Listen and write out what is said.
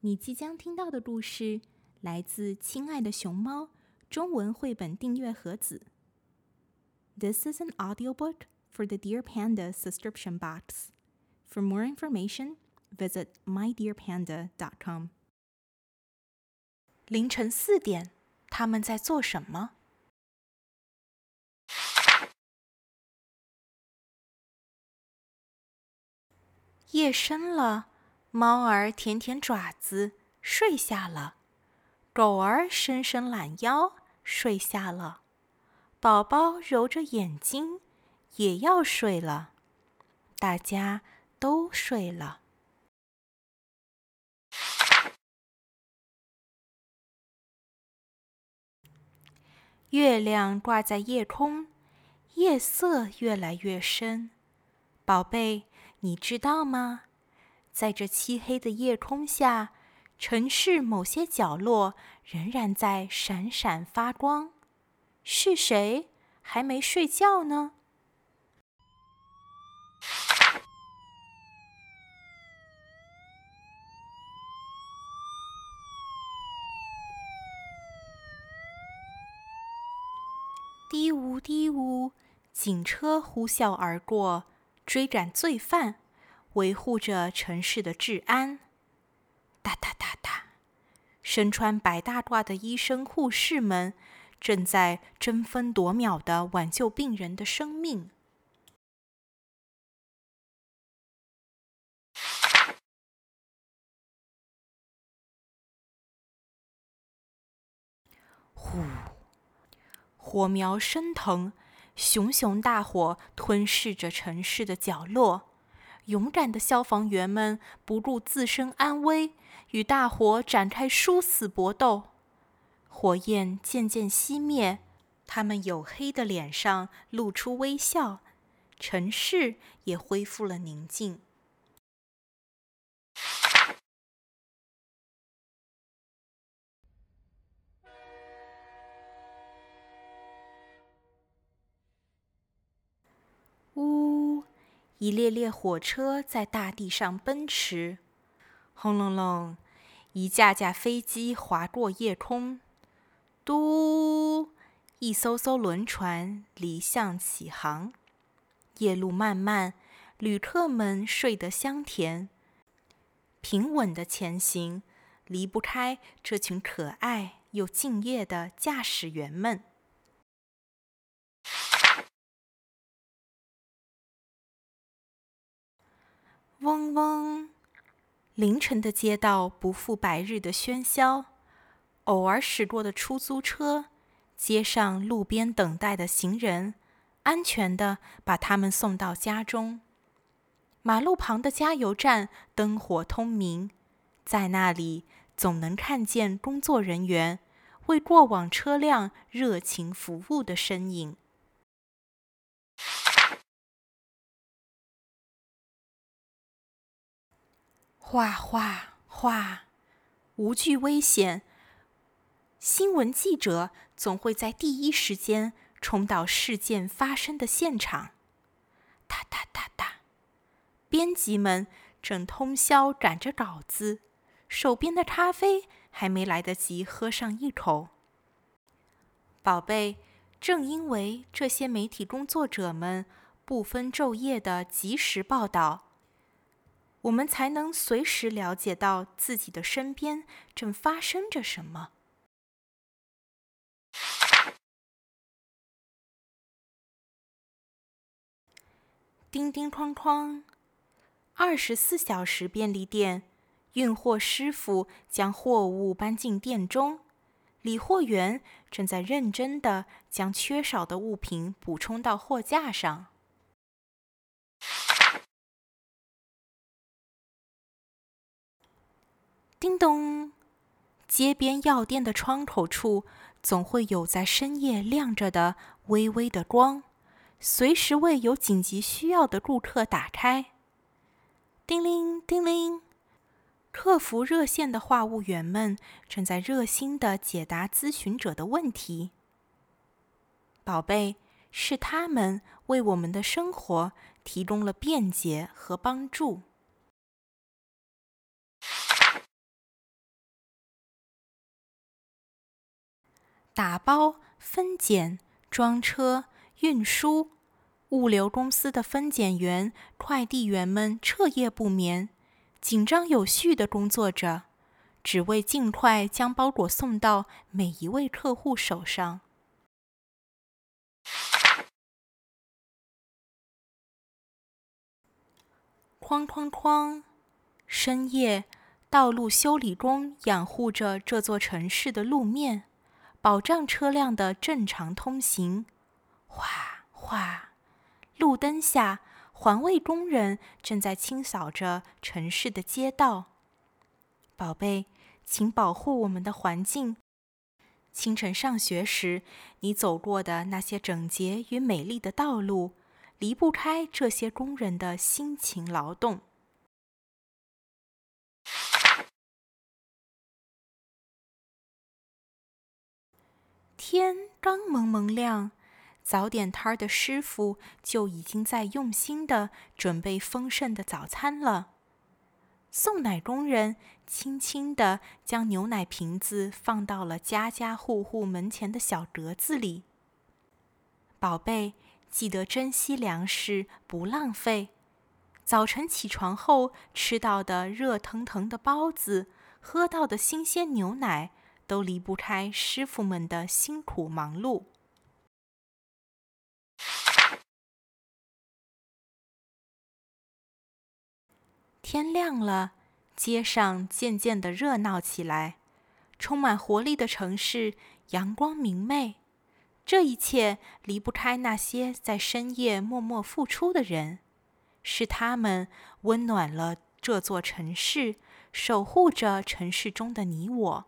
你即将听到的故事来自《亲爱的熊猫》中文绘本订阅盒子。This is an audiobook for the Dear Panda subscription box. For more information, visit mydearpanda.com. 凌晨四点，他们在做什么？夜深了，猫儿舔舔爪子，睡下了；狗儿伸伸懒腰，睡下了；宝宝揉着眼睛，也要睡了。大家都睡了。月亮挂在夜空，夜色越来越深。宝贝。你知道吗？在这漆黑的夜空下，城市某些角落仍然在闪闪发光。是谁还没睡觉呢？嘀呜嘀呜，警车呼啸而过。追赶罪犯，维护着城市的治安。哒哒哒哒，身穿白大褂的医生护士们正在争分夺秒的挽救病人的生命。呼，火苗升腾。熊熊大火吞噬着城市的角落，勇敢的消防员们不顾自身安危，与大火展开殊死搏斗。火焰渐渐熄灭，他们黝黑的脸上露出微笑，城市也恢复了宁静。一列列火车在大地上奔驰，轰隆隆！一架架飞机划过夜空，嘟！一艘艘轮船离向起航。夜路漫漫，旅客们睡得香甜。平稳的前行，离不开这群可爱又敬业的驾驶员们。嗡嗡，凌晨的街道不复白日的喧嚣，偶尔驶过的出租车，街上路边等待的行人，安全的把他们送到家中。马路旁的加油站灯火通明，在那里总能看见工作人员为过往车辆热情服务的身影。哗哗哗！无惧危险，新闻记者总会在第一时间冲到事件发生的现场。哒哒哒哒，编辑们正通宵赶着稿子，手边的咖啡还没来得及喝上一口。宝贝，正因为这些媒体工作者们不分昼夜的及时报道。我们才能随时了解到自己的身边正发生着什么。叮叮哐哐，二十四小时便利店，运货师傅将货物搬进店中，理货员正在认真的将缺少的物品补充到货架上。叮咚！街边药店的窗口处总会有在深夜亮着的微微的光，随时为有紧急需要的顾客打开。叮铃叮铃，客服热线的话务员们正在热心的解答咨询者的问题。宝贝，是他们为我们的生活提供了便捷和帮助。打包、分拣、装车、运输，物流公司的分拣员、快递员们彻夜不眠，紧张有序的工作着，只为尽快将包裹送到每一位客户手上。哐哐哐！深夜，道路修理工养护着这座城市的路面，保障车辆的正常通行。哗哗！路灯下，环卫工人正在清扫着城市的街道。宝贝，请保护我们的环境。清晨上学时，你走过的那些整洁与美丽的道路。离不开这些工人的辛勤劳动。天刚蒙蒙亮，早点摊儿的师傅就已经在用心的准备丰盛的早餐了。送奶工人轻轻地将牛奶瓶子放到了家家户户门前的小格子里。宝贝。记得珍惜粮食，不浪费。早晨起床后吃到的热腾腾的包子，喝到的新鲜牛奶，都离不开师傅们的辛苦忙碌。天亮了，街上渐渐的热闹起来，充满活力的城市，阳光明媚。这一切离不开那些在深夜默默付出的人，是他们温暖了这座城市，守护着城市中的你我。